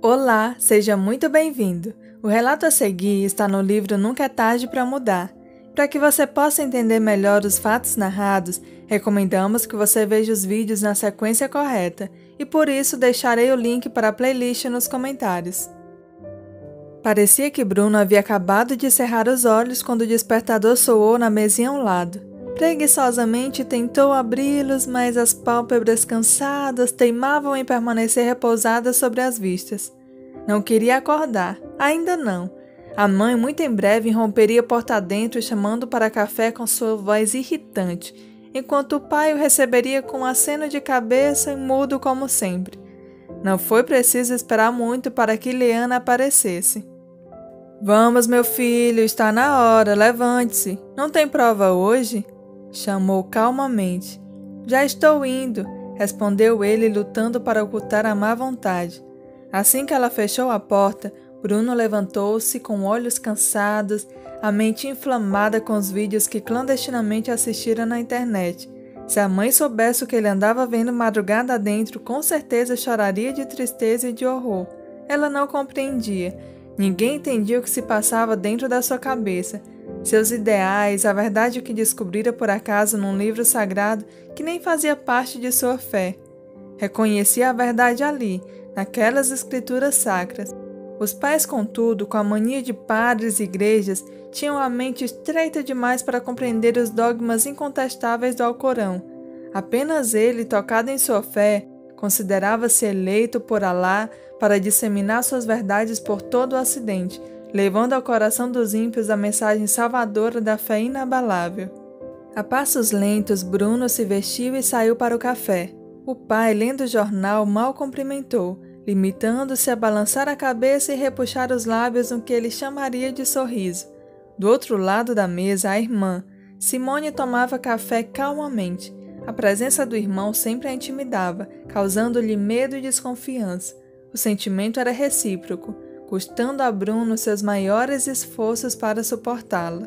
Olá, seja muito bem-vindo. O relato a seguir está no livro Nunca é Tarde para Mudar. Para que você possa entender melhor os fatos narrados, recomendamos que você veja os vídeos na sequência correta e por isso deixarei o link para a playlist nos comentários. Parecia que Bruno havia acabado de cerrar os olhos quando o despertador soou na mesinha ao lado. Preguiçosamente tentou abri-los, mas as pálpebras cansadas teimavam em permanecer repousadas sobre as vistas. Não queria acordar, ainda não. A mãe muito em breve romperia porta adentro chamando para café com sua voz irritante, enquanto o pai o receberia com um aceno de cabeça e mudo como sempre. Não foi preciso esperar muito para que Leana aparecesse. Vamos, meu filho, está na hora, levante-se. Não tem prova hoje? Chamou calmamente. Já estou indo, respondeu ele, lutando para ocultar a má vontade. Assim que ela fechou a porta, Bruno levantou-se com olhos cansados, a mente inflamada com os vídeos que clandestinamente assistira na internet. Se a mãe soubesse o que ele andava vendo madrugada dentro, com certeza choraria de tristeza e de horror. Ela não compreendia. Ninguém entendia o que se passava dentro da sua cabeça seus ideais, a verdade que descobrira por acaso num livro sagrado que nem fazia parte de sua fé. Reconhecia a verdade ali, naquelas escrituras sacras. Os pais, contudo, com a mania de padres e igrejas, tinham a mente estreita demais para compreender os dogmas incontestáveis do Alcorão. Apenas ele, tocado em sua fé, considerava-se eleito por Alá para disseminar suas verdades por todo o Ocidente, levando ao coração dos ímpios a mensagem salvadora da fé inabalável. A passos lentos, Bruno se vestiu e saiu para o café. O pai, lendo o jornal, mal cumprimentou, limitando-se a balançar a cabeça e repuxar os lábios no que ele chamaria de sorriso. Do outro lado da mesa, a irmã. Simone tomava café calmamente. A presença do irmão sempre a intimidava, causando-lhe medo e desconfiança. O sentimento era recíproco custando a Bruno seus maiores esforços para suportá-la.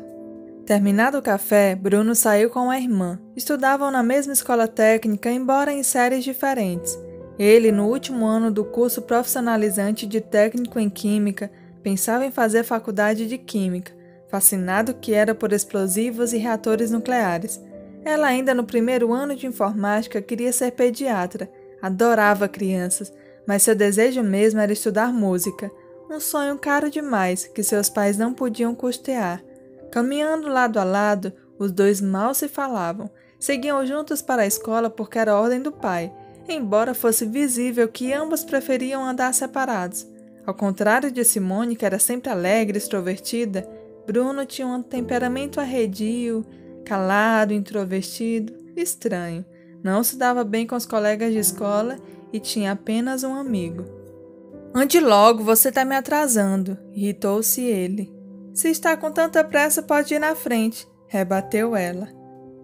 Terminado o café, Bruno saiu com a irmã. Estudavam na mesma escola técnica, embora em séries diferentes. Ele, no último ano do curso profissionalizante de técnico em química, pensava em fazer faculdade de química, fascinado que era por explosivos e reatores nucleares. Ela, ainda no primeiro ano de informática, queria ser pediatra. Adorava crianças, mas seu desejo mesmo era estudar música um sonho caro demais que seus pais não podiam custear. Caminhando lado a lado, os dois mal se falavam. Seguiam juntos para a escola porque era ordem do pai, embora fosse visível que ambos preferiam andar separados. Ao contrário de Simone, que era sempre alegre e extrovertida, Bruno tinha um temperamento arredio, calado, introvertido, estranho. Não se dava bem com os colegas de escola e tinha apenas um amigo. Ande logo, você está me atrasando, irritou-se ele. Se está com tanta pressa, pode ir na frente, rebateu ela.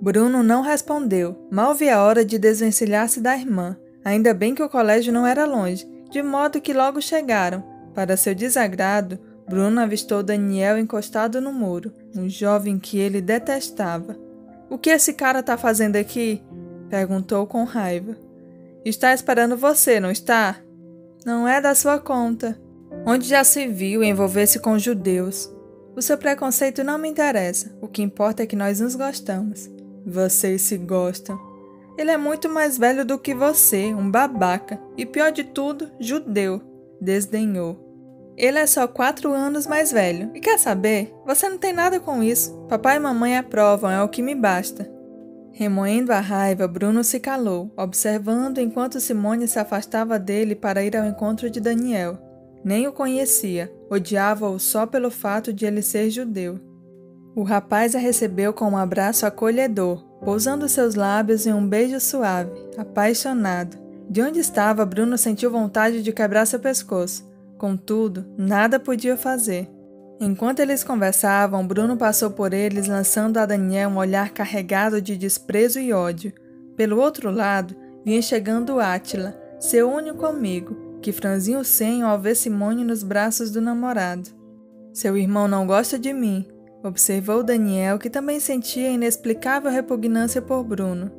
Bruno não respondeu. Mal via a hora de desvencilhar-se da irmã. Ainda bem que o colégio não era longe, de modo que logo chegaram. Para seu desagrado, Bruno avistou Daniel encostado no muro, um jovem que ele detestava. O que esse cara está fazendo aqui? perguntou com raiva. Está esperando você, não está? Não é da sua conta. Onde já se viu envolver-se com judeus? O seu preconceito não me interessa. O que importa é que nós nos gostamos. Vocês se gostam. Ele é muito mais velho do que você, um babaca. E pior de tudo, judeu. Desdenhou. Ele é só quatro anos mais velho. E quer saber? Você não tem nada com isso. Papai e mamãe aprovam, é o que me basta. Remoendo a raiva, Bruno se calou, observando enquanto Simone se afastava dele para ir ao encontro de Daniel. Nem o conhecia, odiava-o só pelo fato de ele ser judeu. O rapaz a recebeu com um abraço acolhedor, pousando seus lábios em um beijo suave, apaixonado. De onde estava, Bruno sentiu vontade de quebrar seu pescoço. Contudo, nada podia fazer. Enquanto eles conversavam, Bruno passou por eles, lançando a Daniel um olhar carregado de desprezo e ódio. Pelo outro lado, vinha chegando Átila, seu único amigo, que franzia o senho ao ver Simone nos braços do namorado. Seu irmão não gosta de mim, observou Daniel, que também sentia inexplicável repugnância por Bruno.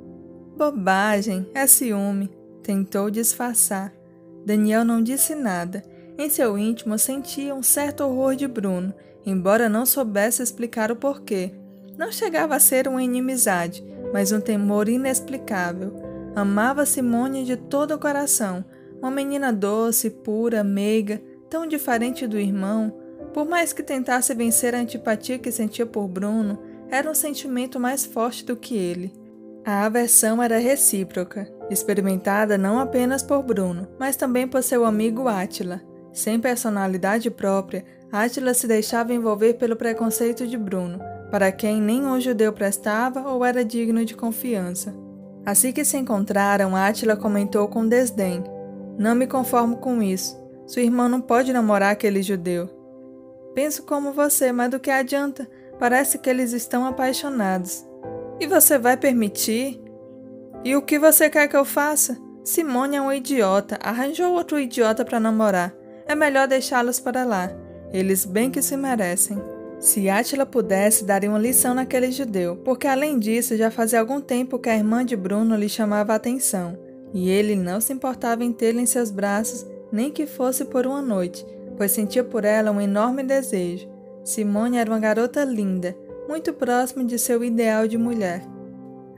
Bobagem, é ciúme, tentou disfarçar. Daniel não disse nada Em seu íntimo sentia um certo horror de Bruno, embora não soubesse explicar o porquê. Não chegava a ser uma inimizade, mas um temor inexplicável. Amava Simone de todo o coração, uma menina doce, pura, meiga, tão diferente do irmão. Por mais que tentasse vencer a antipatia que sentia por Bruno, era um sentimento mais forte do que ele. A aversão era recíproca, experimentada não apenas por Bruno, mas também por seu amigo Átila. Sem personalidade própria, Átila se deixava envolver pelo preconceito de Bruno, para quem nem um judeu prestava ou era digno de confiança. Assim que se encontraram, Átila comentou com desdém: Não me conformo com isso. Sua irmã não pode namorar aquele judeu. Penso como você, mas do que adianta? Parece que eles estão apaixonados. E você vai permitir? E o que você quer que eu faça? Simone é um idiota, arranjou outro idiota para namorar. É melhor deixá-los para lá. Eles bem que se merecem. Se Átila pudesse, daria uma lição naquele judeu, porque além disso já fazia algum tempo que a irmã de Bruno lhe chamava a atenção, e ele não se importava em tê-la em seus braços, nem que fosse por uma noite, pois sentia por ela um enorme desejo. Simone era uma garota linda, muito próxima de seu ideal de mulher.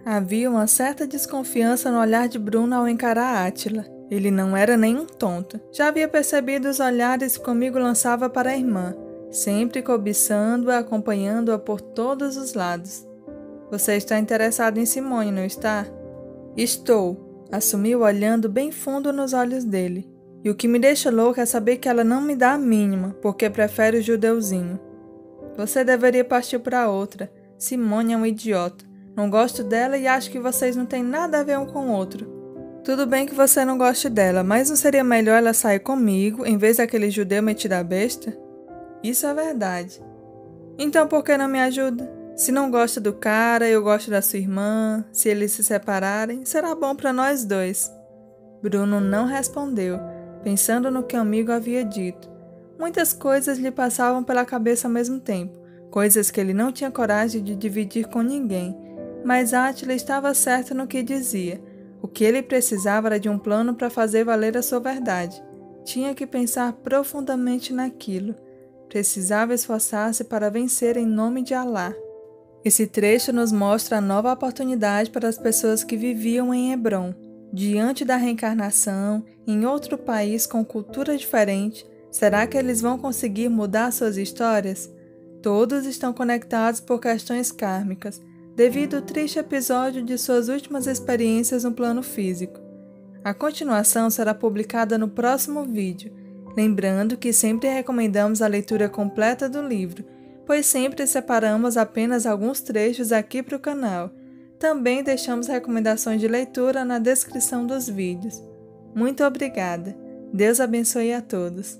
Havia uma certa desconfiança no olhar de Bruno ao encarar Átila. Ele não era nenhum tonto. Já havia percebido os olhares que comigo lançava para a irmã, sempre cobiçando-a, acompanhando-a por todos os lados. Você está interessado em Simone, não está? Estou, assumiu olhando bem fundo nos olhos dele. E o que me deixa louca é saber que ela não me dá a mínima, porque prefere o judeuzinho. Você deveria partir para outra. Simone é um idiota. Não gosto dela e acho que vocês não têm nada a ver um com o outro. Tudo bem que você não goste dela, mas não seria melhor ela sair comigo em vez daquele judeu metido a besta? Isso é verdade. Então por que não me ajuda? Se não gosta do cara, eu gosto da sua irmã. Se eles se separarem, será bom para nós dois. Bruno não respondeu, pensando no que o amigo havia dito. Muitas coisas lhe passavam pela cabeça ao mesmo tempo, coisas que ele não tinha coragem de dividir com ninguém. Mas Átila estava certo no que dizia. O que ele precisava era de um plano para fazer valer a sua verdade. Tinha que pensar profundamente naquilo. Precisava esforçar-se para vencer em nome de Alá. Esse trecho nos mostra a nova oportunidade para as pessoas que viviam em Hebron. Diante da reencarnação, em outro país com cultura diferente, Será que eles vão conseguir mudar suas histórias? Todos estão conectados por questões kármicas, devido ao triste episódio de suas últimas experiências no plano físico. A continuação será publicada no próximo vídeo, lembrando que sempre recomendamos a leitura completa do livro, pois sempre separamos apenas alguns trechos aqui para o canal. Também deixamos recomendações de leitura na descrição dos vídeos. Muito obrigada! Deus abençoe a todos!